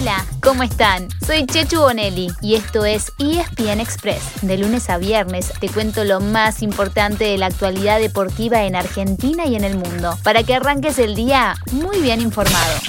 Hola, ¿cómo están? Soy Chechu Bonelli y esto es ESPN Express. De lunes a viernes te cuento lo más importante de la actualidad deportiva en Argentina y en el mundo, para que arranques el día muy bien informado.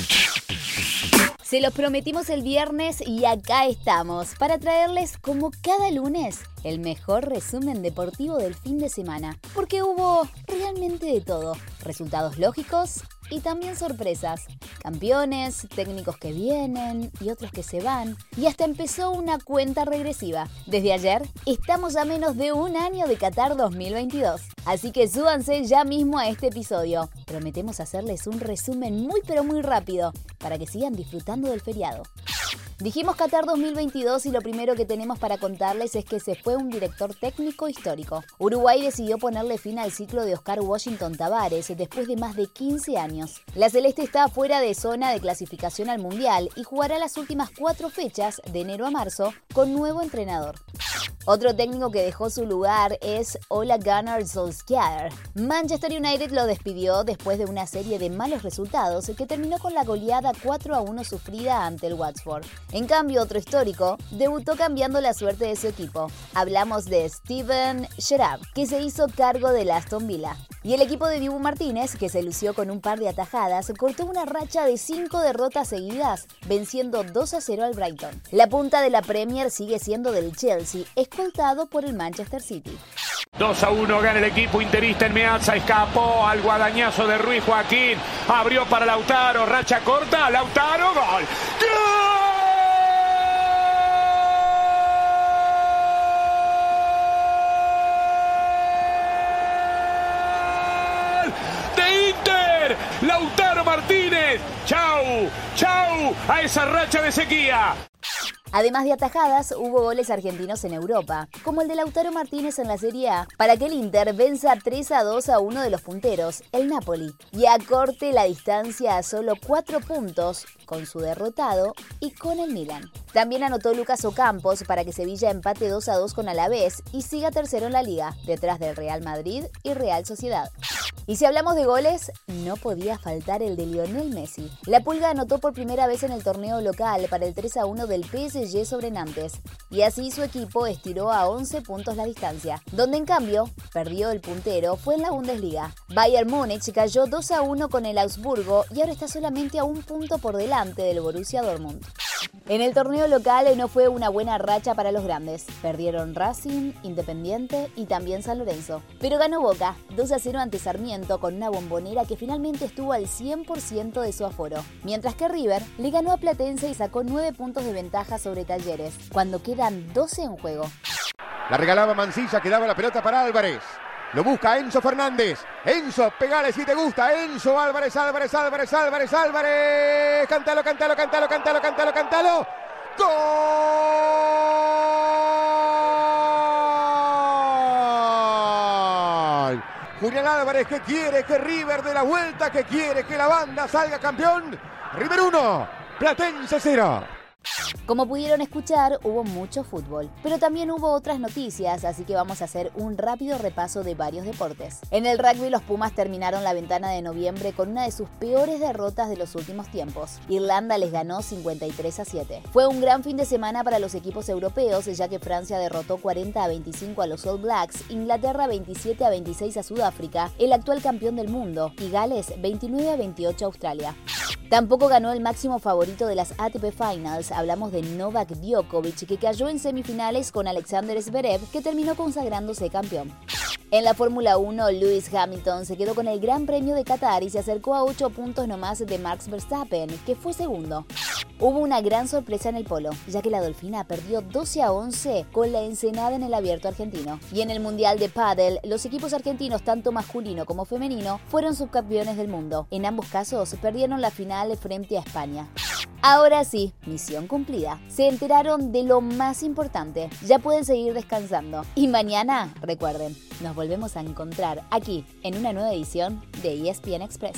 Se los prometimos el viernes y acá estamos para traerles como cada lunes el mejor resumen deportivo del fin de semana, porque hubo realmente de todo, resultados lógicos y también sorpresas, campeones, técnicos que vienen y otros que se van, y hasta empezó una cuenta regresiva. Desde ayer estamos a menos de un año de Qatar 2022, así que súbanse ya mismo a este episodio. Prometemos hacerles un resumen muy pero muy rápido para que sigan disfrutando del feriado. Dijimos Qatar 2022 y lo primero que tenemos para contarles es que se fue un director técnico histórico. Uruguay decidió ponerle fin al ciclo de Oscar Washington Tavares después de más de 15 años. La Celeste está fuera de zona de clasificación al Mundial y jugará las últimas cuatro fechas, de enero a marzo, con nuevo entrenador. Otro técnico que dejó su lugar es Ola Gunnar Solskjaer. Manchester United lo despidió después de una serie de malos resultados que terminó con la goleada 4 a 1 sufrida ante el Watford. En cambio, otro histórico debutó cambiando la suerte de su equipo. Hablamos de Steven Gerrard, que se hizo cargo del Aston Villa. Y el equipo de Dibu Martínez, que se lució con un par de atajadas, cortó una racha de cinco derrotas seguidas, venciendo 2 a 0 al Brighton. La punta de la Premier sigue siendo del Chelsea, escoltado por el Manchester City. 2 a 1 gana el equipo interista en Meazza, escapó al guadañazo de Ruiz Joaquín, abrió para Lautaro, racha corta, Lautaro, gol. ¡Gol! Lautaro Martínez. Chau, chau a esa racha de sequía. Además de atajadas, hubo goles argentinos en Europa, como el de Lautaro Martínez en la Serie A, para que el Inter venza 3 a 2 a uno de los punteros, el Napoli, y acorte la distancia a solo 4 puntos con su derrotado y con el Milan. También anotó Lucas Ocampos para que Sevilla empate 2 a 2 con Alavés y siga tercero en la liga, detrás del Real Madrid y Real Sociedad. Y si hablamos de goles, no podía faltar el de Lionel Messi. La Pulga anotó por primera vez en el torneo local para el 3 a 1 del PSG sobre Nantes, y así su equipo estiró a 11 puntos la distancia, donde en cambio perdió el puntero fue en la Bundesliga. Bayern Múnich cayó 2 a 1 con el Augsburgo y ahora está solamente a un punto por delante del Borussia Dortmund. En el torneo local no fue una buena racha para los grandes. Perdieron Racing, Independiente y también San Lorenzo. Pero ganó Boca, 2 a 0 ante Sarmiento con una bombonera que finalmente estuvo al 100% de su aforo. Mientras que River le ganó a Platense y sacó 9 puntos de ventaja sobre Talleres, cuando quedan 12 en juego. La regalaba Mancilla, quedaba la pelota para Álvarez. Lo busca Enzo Fernández. Enzo, pegale si te gusta. Enzo Álvarez, Álvarez, Álvarez, Álvarez, Álvarez. Cántalo, cántalo, cántalo, cántalo, cántalo. ¡Gol! Julián Álvarez que quiere que River de la vuelta, que quiere que la banda salga campeón. River 1, Platense 0. Como pudieron escuchar, hubo mucho fútbol, pero también hubo otras noticias, así que vamos a hacer un rápido repaso de varios deportes. En el rugby, los Pumas terminaron la ventana de noviembre con una de sus peores derrotas de los últimos tiempos. Irlanda les ganó 53 a 7. Fue un gran fin de semana para los equipos europeos, ya que Francia derrotó 40 a 25 a los All Blacks, Inglaterra 27 a 26 a Sudáfrica, el actual campeón del mundo, y Gales 29 a 28 a Australia. Tampoco ganó el máximo favorito de las ATP Finals, hablamos de Novak Djokovic, que cayó en semifinales con Alexander Zverev, que terminó consagrándose campeón. En la Fórmula 1, Lewis Hamilton se quedó con el Gran Premio de Qatar y se acercó a 8 puntos nomás de Max Verstappen, que fue segundo. Hubo una gran sorpresa en el polo, ya que la Dolfina perdió 12 a 11 con la Ensenada en el abierto argentino. Y en el Mundial de Paddle, los equipos argentinos, tanto masculino como femenino, fueron subcampeones del mundo. En ambos casos, perdieron la final frente a España. Ahora sí, misión cumplida. Se enteraron de lo más importante. Ya pueden seguir descansando. Y mañana, recuerden, nos volvemos a encontrar aquí en una nueva edición de ESPN Express.